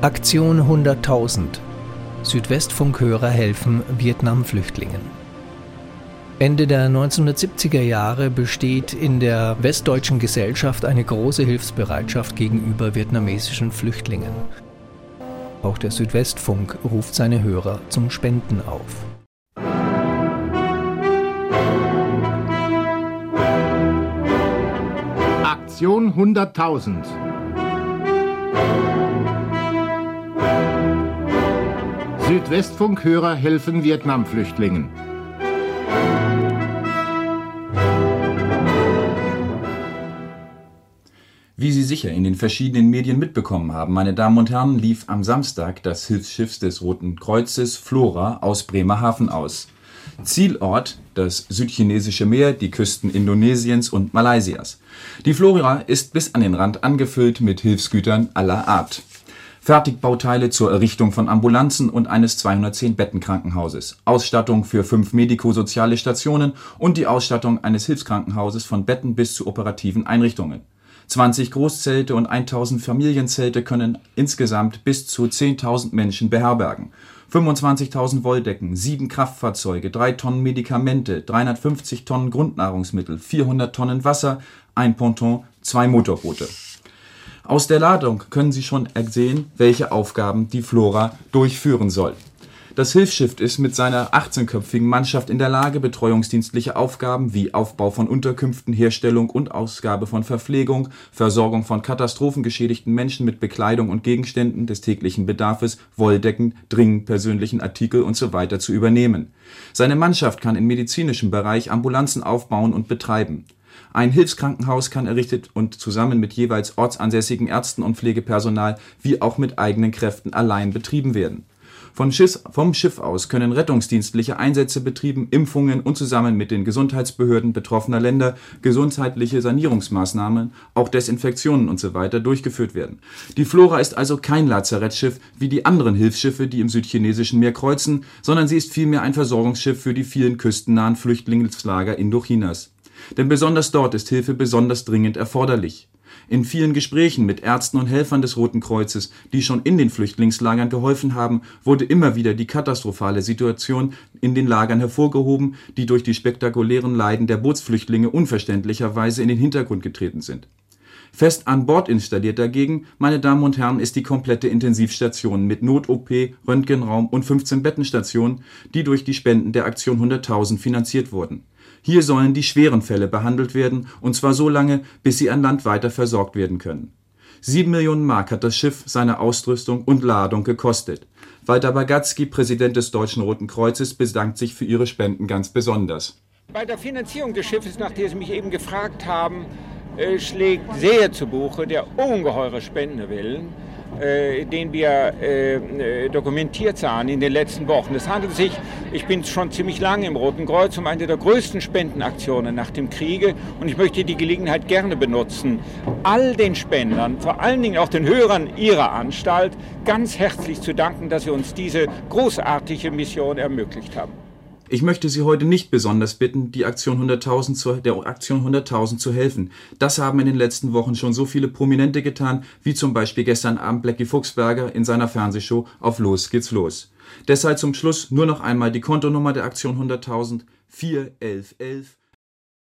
Aktion 100.000 Südwestfunkhörer helfen Vietnam-Flüchtlingen. Ende der 1970er Jahre besteht in der westdeutschen Gesellschaft eine große Hilfsbereitschaft gegenüber vietnamesischen Flüchtlingen. Auch der Südwestfunk ruft seine Hörer zum Spenden auf. Aktion 100.000 Südwestfunkhörer helfen Vietnam-Flüchtlingen. Wie Sie sicher in den verschiedenen Medien mitbekommen haben, meine Damen und Herren, lief am Samstag das Hilfsschiff des Roten Kreuzes Flora aus Bremerhaven aus. Zielort das südchinesische Meer, die Küsten Indonesiens und Malaysias. Die Flora ist bis an den Rand angefüllt mit Hilfsgütern aller Art. Fertigbauteile zur Errichtung von Ambulanzen und eines 210-Betten-Krankenhauses, Ausstattung für fünf medikosoziale Stationen und die Ausstattung eines Hilfskrankenhauses von Betten bis zu operativen Einrichtungen. 20 Großzelte und 1000 Familienzelte können insgesamt bis zu 10.000 Menschen beherbergen. 25.000 Wolldecken, sieben Kraftfahrzeuge, drei Tonnen Medikamente, 350 Tonnen Grundnahrungsmittel, 400 Tonnen Wasser, ein Ponton, zwei Motorboote aus der Ladung können Sie schon ersehen, welche Aufgaben die Flora durchführen soll. Das Hilfsschiff ist mit seiner 18-köpfigen Mannschaft in der Lage, betreuungsdienstliche Aufgaben wie Aufbau von Unterkünften, Herstellung und Ausgabe von Verpflegung, Versorgung von katastrophengeschädigten Menschen mit Bekleidung und Gegenständen des täglichen Bedarfes, Wolldecken, dringend persönlichen Artikel usw. So zu übernehmen. Seine Mannschaft kann im medizinischen Bereich Ambulanzen aufbauen und betreiben ein Hilfskrankenhaus kann errichtet und zusammen mit jeweils ortsansässigen Ärzten und Pflegepersonal wie auch mit eigenen Kräften allein betrieben werden. Schiff, vom Schiff aus können rettungsdienstliche Einsätze betrieben, Impfungen und zusammen mit den Gesundheitsbehörden betroffener Länder gesundheitliche Sanierungsmaßnahmen, auch Desinfektionen usw. So durchgeführt werden. Die Flora ist also kein Lazarettschiff wie die anderen Hilfsschiffe, die im südchinesischen Meer kreuzen, sondern sie ist vielmehr ein Versorgungsschiff für die vielen küstennahen Flüchtlingslager Indochinas. Denn besonders dort ist Hilfe besonders dringend erforderlich. In vielen Gesprächen mit Ärzten und Helfern des Roten Kreuzes, die schon in den Flüchtlingslagern geholfen haben, wurde immer wieder die katastrophale Situation in den Lagern hervorgehoben, die durch die spektakulären Leiden der Bootsflüchtlinge unverständlicherweise in den Hintergrund getreten sind. Fest an Bord installiert dagegen, meine Damen und Herren, ist die komplette Intensivstation mit Not-OP, Röntgenraum und 15 Bettenstationen, die durch die Spenden der Aktion 100.000 finanziert wurden hier sollen die schweren Fälle behandelt werden, und zwar so lange, bis sie an Land weiter versorgt werden können. Sieben Millionen Mark hat das Schiff, seine Ausrüstung und Ladung gekostet. Walter Bagatzky, Präsident des Deutschen Roten Kreuzes, bedankt sich für Ihre Spenden ganz besonders. Bei der Finanzierung des Schiffes, nach der Sie mich eben gefragt haben, äh, schlägt sehr zu Buche der ungeheure Spendenwillen äh, den wir äh, äh, dokumentiert sahen in den letzten Wochen. Es handelt sich, ich bin schon ziemlich lange im Roten Kreuz, um eine der größten Spendenaktionen nach dem Kriege und ich möchte die Gelegenheit gerne benutzen, all den Spendern, vor allen Dingen auch den Hörern Ihrer Anstalt, ganz herzlich zu danken, dass Sie uns diese großartige Mission ermöglicht haben. Ich möchte Sie heute nicht besonders bitten, die Aktion 100.000 zu, der Aktion 100.000 zu helfen. Das haben in den letzten Wochen schon so viele Prominente getan, wie zum Beispiel gestern Abend Blackie Fuchsberger in seiner Fernsehshow auf Los geht's los. Deshalb zum Schluss nur noch einmal die Kontonummer der Aktion 100.000 41111